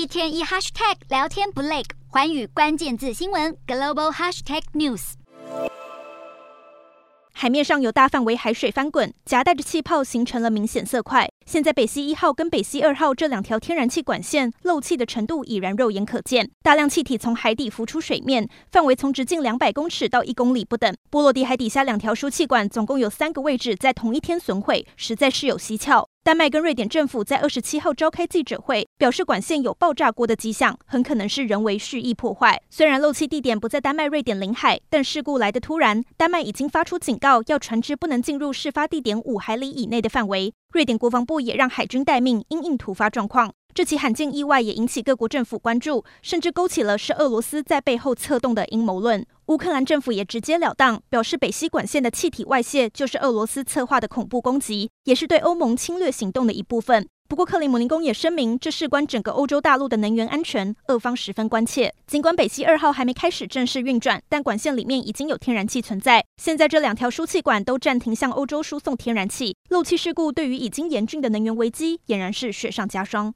一天一 hashtag 聊天不累，环宇关键字新闻 global hashtag news。海面上有大范围海水翻滚，夹带着气泡，形成了明显色块。现在北溪一号跟北溪二号这两条天然气管线漏气的程度已然肉眼可见，大量气体从海底浮出水面，范围从直径两百公尺到一公里不等。波罗的海底下两条输气管总共有三个位置在同一天损毁，实在是有蹊跷。丹麦跟瑞典政府在二十七号召开记者会，表示管线有爆炸过的迹象，很可能是人为蓄意破坏。虽然漏气地点不在丹麦、瑞典领海，但事故来得突然，丹麦已经发出警告，要船只不能进入事发地点五海里以内的范围。瑞典国防部也让海军待命，因应突发状况。这起罕见意外也引起各国政府关注，甚至勾起了是俄罗斯在背后策动的阴谋论。乌克兰政府也直截了当表示，北溪管线的气体外泄就是俄罗斯策划的恐怖攻击，也是对欧盟侵略行动的一部分。不过，克里姆林宫也声明，这事关整个欧洲大陆的能源安全，俄方十分关切。尽管北溪二号还没开始正式运转，但管线里面已经有天然气存在。现在这两条输气管都暂停向欧洲输送天然气，漏气事故对于已经严峻的能源危机，俨然是雪上加霜。